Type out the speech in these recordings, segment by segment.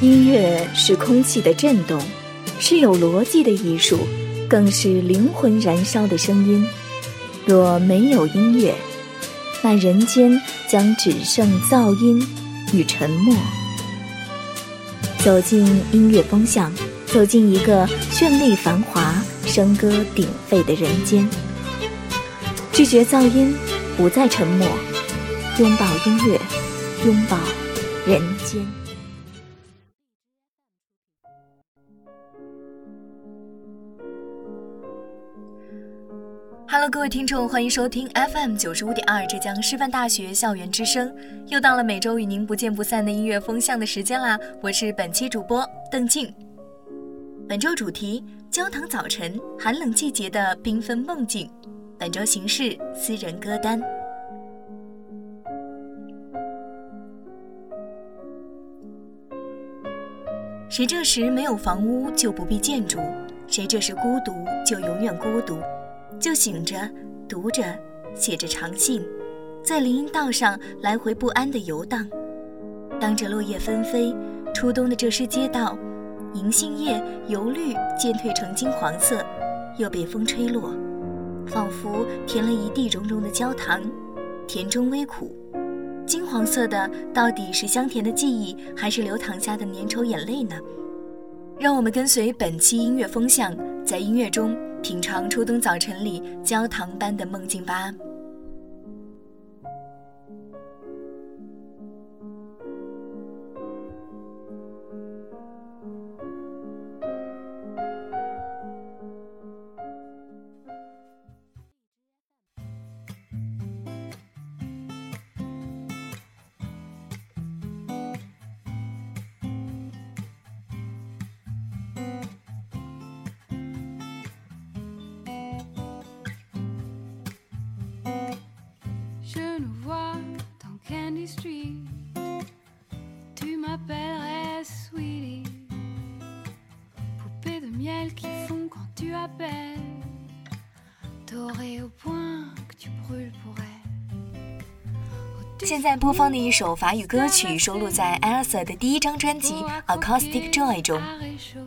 音乐是空气的震动，是有逻辑的艺术，更是灵魂燃烧的声音。若没有音乐，那人间将只剩噪音与沉默。走进音乐风向，走进一个绚丽繁华、笙歌鼎沸的人间。拒绝噪音，不再沉默，拥抱音乐，拥抱人间。各位听众，欢迎收听 FM 九十五点二浙江师范大学校园之声。又到了每周与您不见不散的音乐风向的时间啦！我是本期主播邓静。本周主题：焦糖早晨，寒冷季节的缤纷梦境。本周形式：私人歌单。谁这时没有房屋，就不必建筑；谁这时孤独，就永远孤独。就醒着，读着，写着长信，在林荫道上来回不安的游荡。当着落叶纷飞，初冬的这诗街道，银杏叶由绿渐褪成金黄色，又被风吹落，仿佛填了一地融融的焦糖，甜中微苦。金黄色的到底是香甜的记忆，还是流淌下的粘稠眼泪呢？让我们跟随本期音乐风向，在音乐中。品尝初冬早晨里焦糖般的梦境吧。现在播放的一首法语歌曲收录在 Elsa 的第一张专辑《Acoustic Joy》中。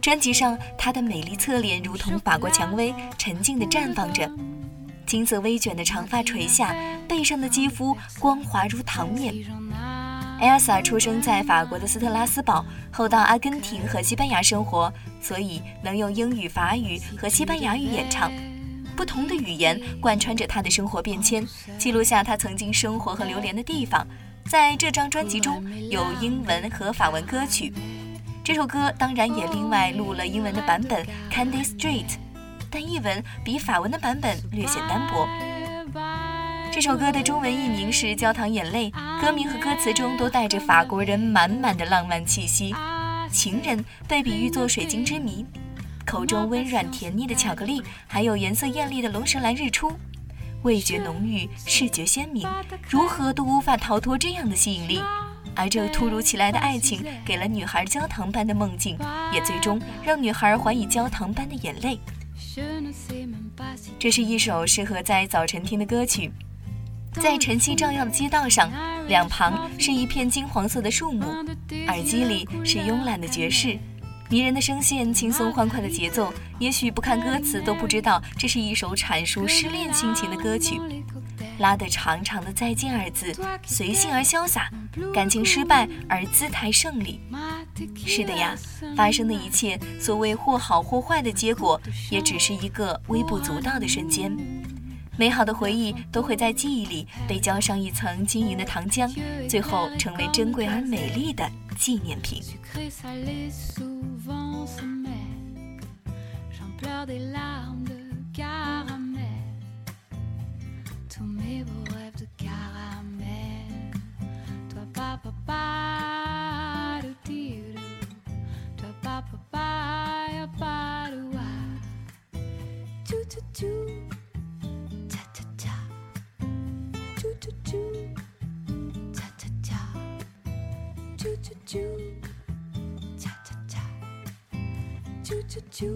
专辑上，她的美丽侧脸如同法国蔷薇，沉静地绽放着。金色微卷的长发垂下，背上的肌肤光滑如糖面。Elsa 出生在法国的斯特拉斯堡，后到阿根廷和西班牙生活，所以能用英语、法语和西班牙语演唱。不同的语言贯穿着他的生活变迁，记录下他曾经生活和流连的地方。在这张专辑中有英文和法文歌曲，这首歌当然也另外录了英文的版本《Candy Street》，但译文比法文的版本略显单薄。这首歌的中文译名是《焦糖眼泪》，歌名和歌词中都带着法国人满满的浪漫气息。情人被比喻作水晶之谜。口中温软甜腻的巧克力，还有颜色艳丽的龙舌兰日出，味觉浓郁，视觉鲜明，如何都无法逃脱这样的吸引力。而这突如其来的爱情，给了女孩焦糖般的梦境，也最终让女孩还以焦糖般的眼泪。这是一首适合在早晨听的歌曲，在晨曦照耀的街道上，两旁是一片金黄色的树木，耳机里是慵懒的爵士。迷人的声线，轻松欢快的节奏，也许不看歌词都不知道这是一首阐述失恋心情的歌曲。拉得长长的再见二字，随性而潇洒，感情失败而姿态胜利。是的呀，发生的一切，所谓或好或坏的结果，也只是一个微不足道的瞬间。美好的回忆都会在记忆里被浇上一层晶莹的糖浆，最后成为珍贵而美丽的纪念品。就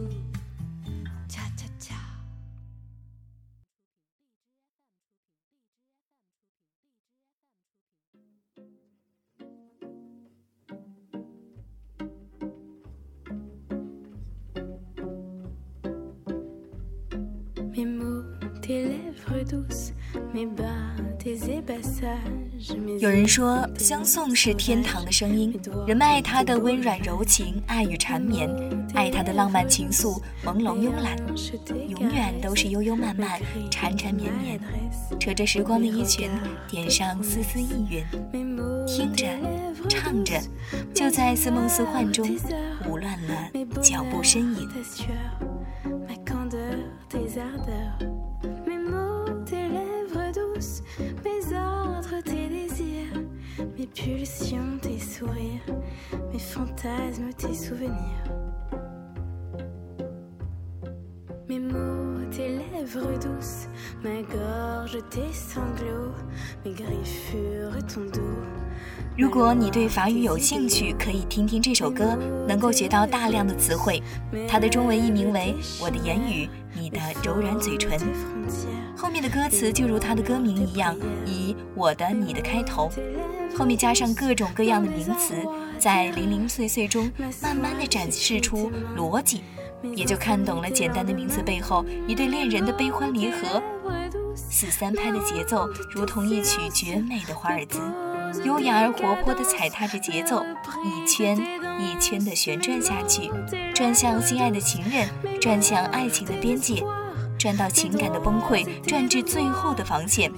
有人说，相送是天堂的声音，人们爱他的温软柔情、爱与缠绵，爱他的浪漫情愫、朦胧慵懒，永远都是悠悠漫漫、缠缠绵绵，扯着时光的衣裙，点上丝丝意韵，听着，唱着，就在似梦似幻中，舞乱了脚步身影。Mes pulsions, tes sourires, mes fantasmes, tes souvenirs. Mes mots, tes lèvres douces, ma gorge, tes sanglots, mes griffures, ton dos 如果你对法语有兴趣，可以听听这首歌，能够学到大量的词汇。它的中文译名为《我的言语，你的柔软嘴唇》。后面的歌词就如它的歌名一样，以“我的”“你的”开头，后面加上各种各样的名词，在零零碎碎中慢慢的展示出逻辑。也就看懂了简单的名词背后一对恋人的悲欢离合。四三拍的节奏如同一曲绝美的华尔兹，优雅而活泼地踩踏着节奏，一圈一圈地旋转下去，转向心爱的情人，转向爱情的边界，转到情感的崩溃，转至最后的防线。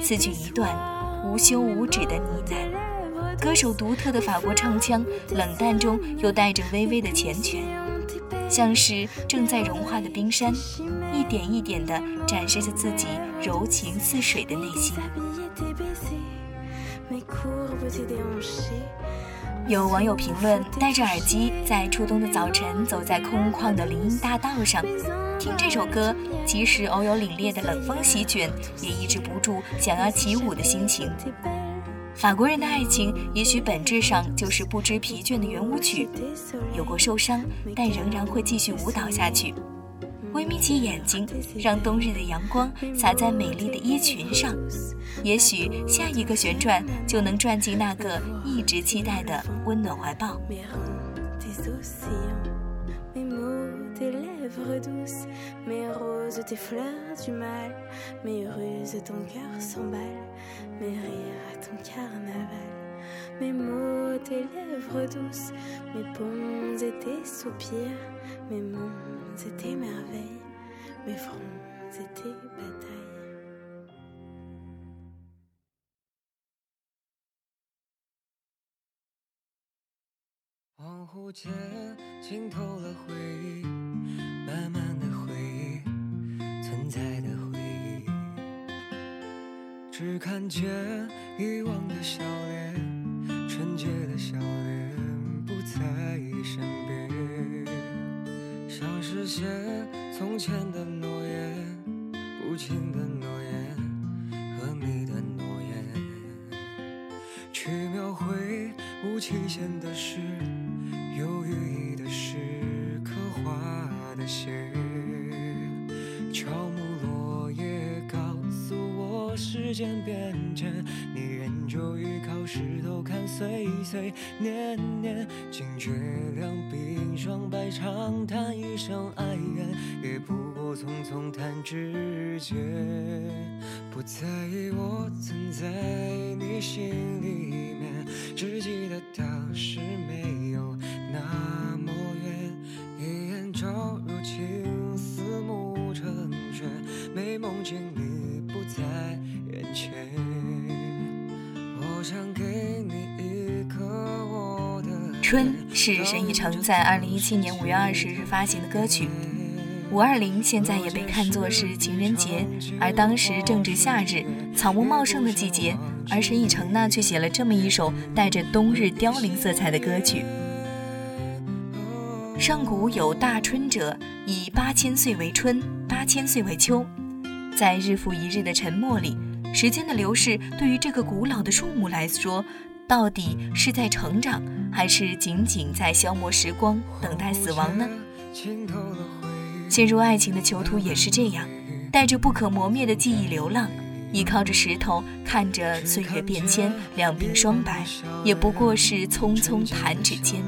四句一段，无休无止的呢喃，歌手独特的法国唱腔，冷淡中又带着微微的缱绻。像是正在融化的冰山，一点一点地展示着自己柔情似水的内心。有网友评论：戴着耳机，在初冬的早晨，走在空旷的林荫大道上，听这首歌，即使偶有凛冽的冷风席卷，也抑制不住想要起舞的心情。法国人的爱情也许本质上就是不知疲倦的圆舞曲，有过受伤，但仍然会继续舞蹈下去。微眯起眼睛，让冬日的阳光洒在美丽的衣裙上，也许下一个旋转就能转进那个一直期待的温暖怀抱。Mes roses, tes fleurs du mal, mes ruses, ton cœur s'emballe, mes rires à ton carnaval, mes mots, tes lèvres douces, mes ponts et tes soupirs, mes monts et tes merveilles, mes fronts et tes batailles. 恍惚间浸透了回忆，慢慢的回忆，存在的回忆，只看见遗忘的笑脸，纯洁的笑脸不在身边，想实现从前的诺言，不轻的诺言和你的诺言，去描绘无期限的诗。有寓意的诗，刻画的写，乔木落叶告诉我时间变迁，你仍旧看岁岁年年，惊觉两鬓霜白长叹一声哀怨，也不过匆匆弹指间，不在意我存在你心里面，只记得当时没有。那么远，一眼照春是沈以诚在二零一七年五月二十日发行的歌曲。五二零现在也被看作是情人节，而当时正值夏日，草木茂盛的季节，而沈以诚呢却写了这么一首带着冬日凋零色彩的歌曲。上古有大春者，以八千岁为春，八千岁为秋。在日复一日的沉默里，时间的流逝对于这个古老的树木来说，到底是在成长，还是仅仅在消磨时光，等待死亡呢？陷入爱情的囚徒也是这样，带着不可磨灭的记忆流浪，依靠着石头，看着岁月变迁，两鬓霜白，也不过是匆匆弹指间。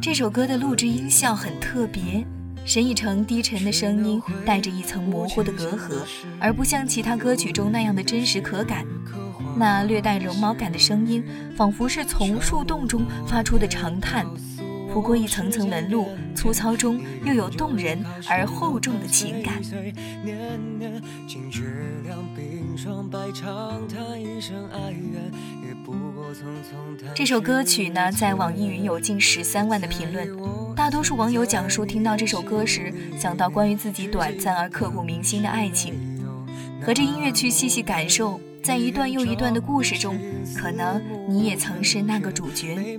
这首歌的录制音效很特别，沈以诚低沉的声音带着一层模糊的隔阂，而不像其他歌曲中那样的真实可感。那略带绒毛感的声音，仿佛是从树洞中发出的长叹。不过一层层纹路，粗糙中又有动人而厚重的情感。这首歌曲呢，在网易云有近十三万的评论。大多数网友讲述听到这首歌时，想到关于自己短暂而刻骨铭心的爱情，和着音乐去细细感受。在一段又一段的故事中，可能你也曾是那个主角。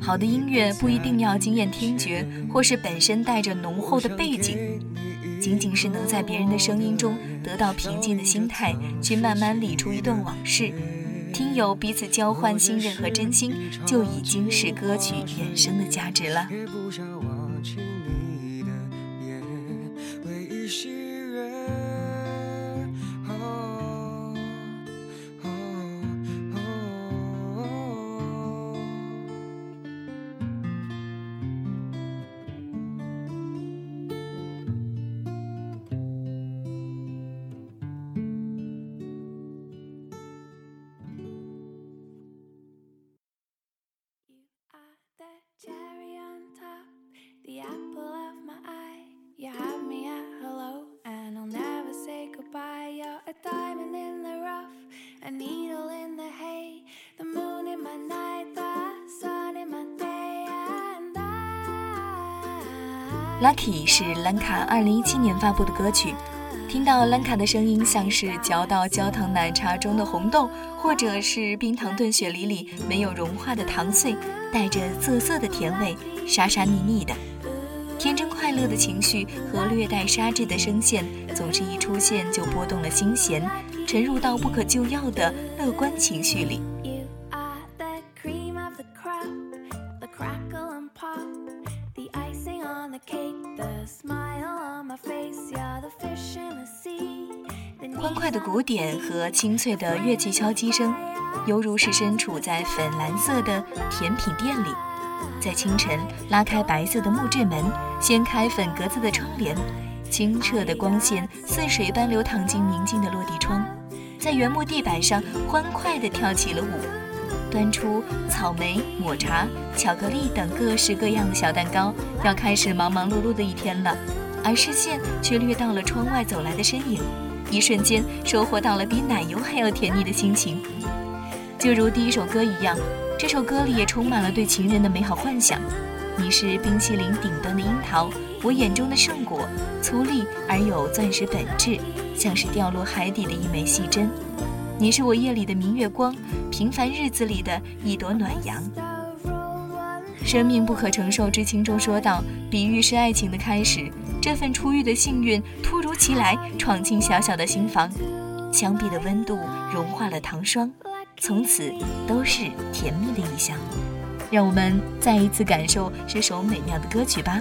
好的音乐不一定要惊艳听觉，或是本身带着浓厚的背景，仅仅是能在别人的声音中得到平静的心态，去慢慢理出一段往事。听友彼此交换信任和真心，就已经是歌曲衍生的价值了。Lucky 是兰卡2017年发布的歌曲，听到兰卡的声音，像是嚼到焦糖奶茶中的红豆，或者是冰糖炖雪梨里没有融化的糖碎，带着涩涩的甜味，沙沙腻腻的，天真快乐的情绪和略带沙质的声线，总是一出现就拨动了心弦，沉入到不可救药的乐观情绪里。欢快的鼓点和清脆的乐器敲击声，犹如是身处在粉蓝色的甜品店里，在清晨拉开白色的木质门，掀开粉格子的窗帘，清澈的光线似水般流淌进宁静的落地窗，在原木地板上欢快地跳起了舞，端出草莓、抹茶、巧克力等各式各样的小蛋糕，要开始忙忙碌碌的一天了，而视线却掠到了窗外走来的身影。一瞬间收获到了比奶油还要甜腻的心情，就如第一首歌一样，这首歌里也充满了对情人的美好幻想。你是冰淇淋顶端的樱桃，我眼中的圣果，粗粝而有钻石本质，像是掉落海底的一枚细针。你是我夜里的明月光，平凡日子里的一朵暖阳。生命不可承受之轻中说道，比喻是爱情的开始。这份初遇的幸运突如其来闯进小小的心房，墙壁的温度融化了糖霜，从此都是甜蜜的意象。让我们再一次感受这首美妙的歌曲吧。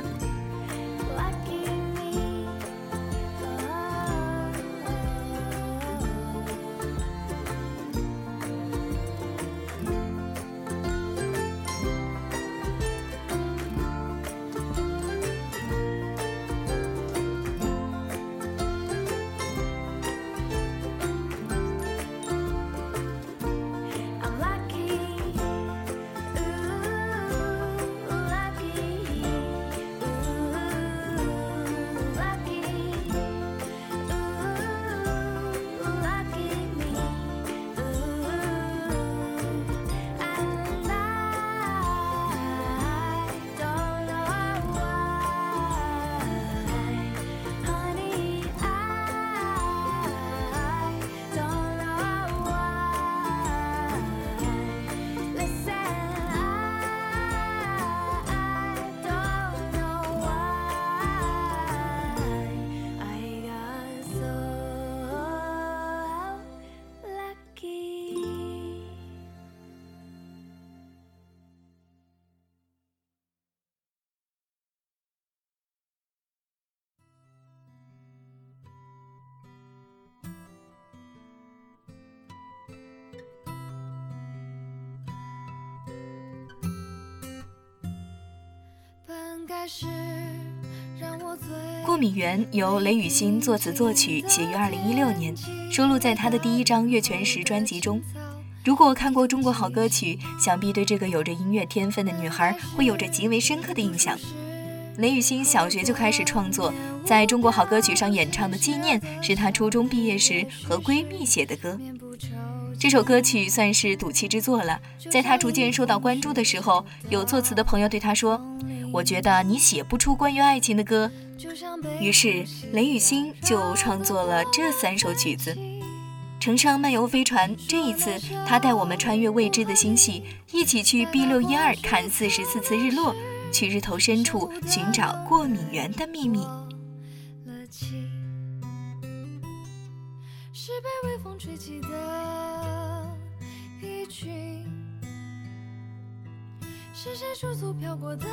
过敏源由雷雨欣作词作曲，写于二零一六年，收录在他的第一张《月全食》专辑中。如果看过《中国好歌曲》，想必对这个有着音乐天分的女孩会有着极为深刻的印象。雷雨欣小学就开始创作，在中国好歌曲上演唱的《纪念》是她初中毕业时和闺蜜写的歌。这首歌曲算是赌气之作了。在她逐渐受到关注的时候，有作词的朋友对她说：“我觉得你写不出关于爱情的歌。”于是雷雨欣就创作了这三首曲子。乘上漫游飞船，这一次他带我们穿越未知的星系，一起去 B 六一二看四十四次日落。去日头深处寻找过敏源的秘密。是被微风吹起的是谁驻足飘过的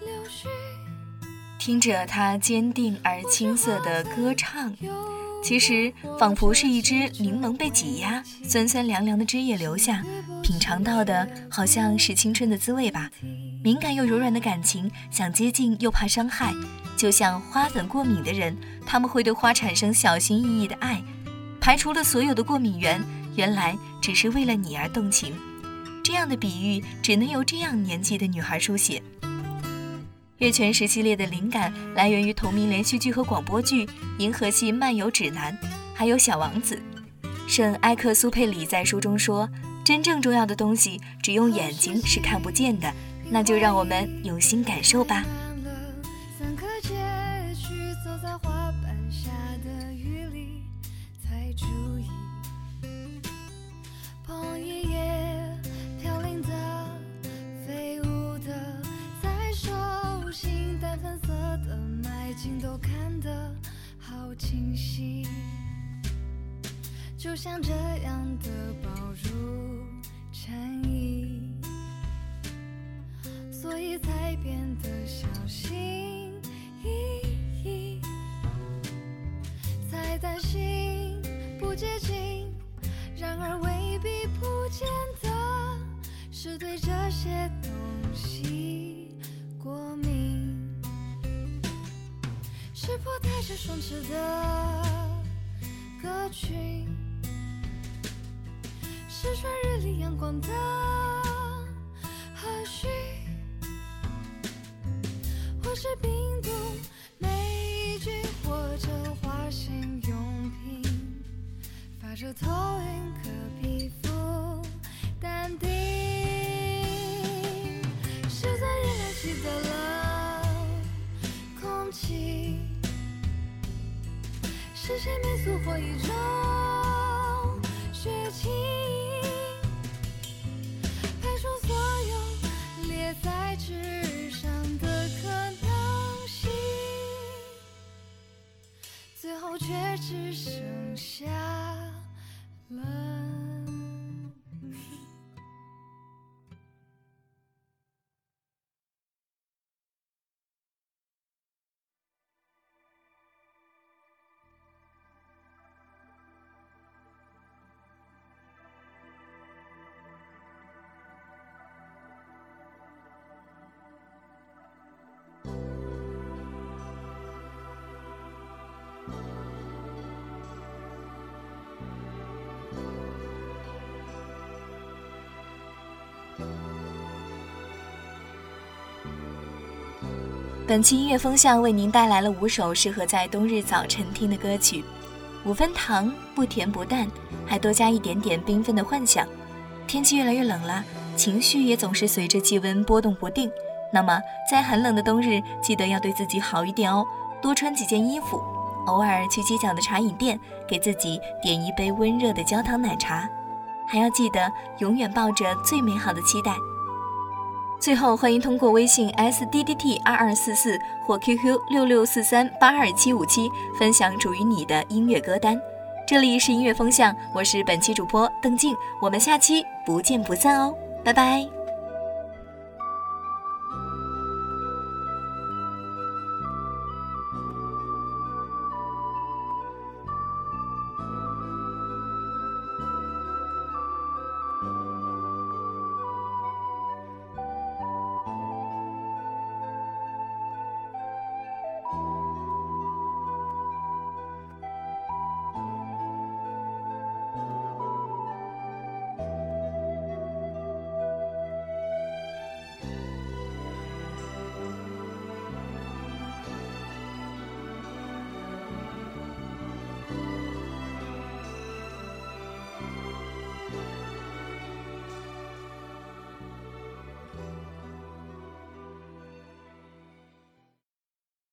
柳絮？听着他坚定而青涩的歌唱。其实仿佛是一只柠檬被挤压，酸酸凉凉的汁液流下，品尝到的好像是青春的滋味吧。敏感又柔软的感情，想接近又怕伤害，就像花粉过敏的人，他们会对花产生小心翼翼的爱，排除了所有的过敏源，原来只是为了你而动情。这样的比喻只能由这样年纪的女孩书写。月全食系列的灵感来源于同名连续剧和广播剧《银河系漫游指南》，还有《小王子》。圣埃克苏佩里在书中说：“真正重要的东西，只用眼睛是看不见的。”那就让我们用心感受吧。不接近。然而未必不见得是对这些东西过敏，是破带着双翅的歌曲。是穿日里阳光的和煦，或是病毒霉菌，或者花心，发着头晕，可皮肤淡定。是在夜来记得了空气，是谁没速或一种本期音乐风向为您带来了五首适合在冬日早晨听的歌曲，五分糖不甜不淡，还多加一点点缤纷的幻想。天气越来越冷了，情绪也总是随着气温波动不定。那么在寒冷的冬日，记得要对自己好一点哦，多穿几件衣服，偶尔去街角的茶饮店，给自己点一杯温热的焦糖奶茶，还要记得永远抱着最美好的期待。最后，欢迎通过微信 s d d t 二二四四或 QQ 六六四三八二七五七分享属于你的音乐歌单。这里是音乐风向，我是本期主播邓静，我们下期不见不散哦，拜拜。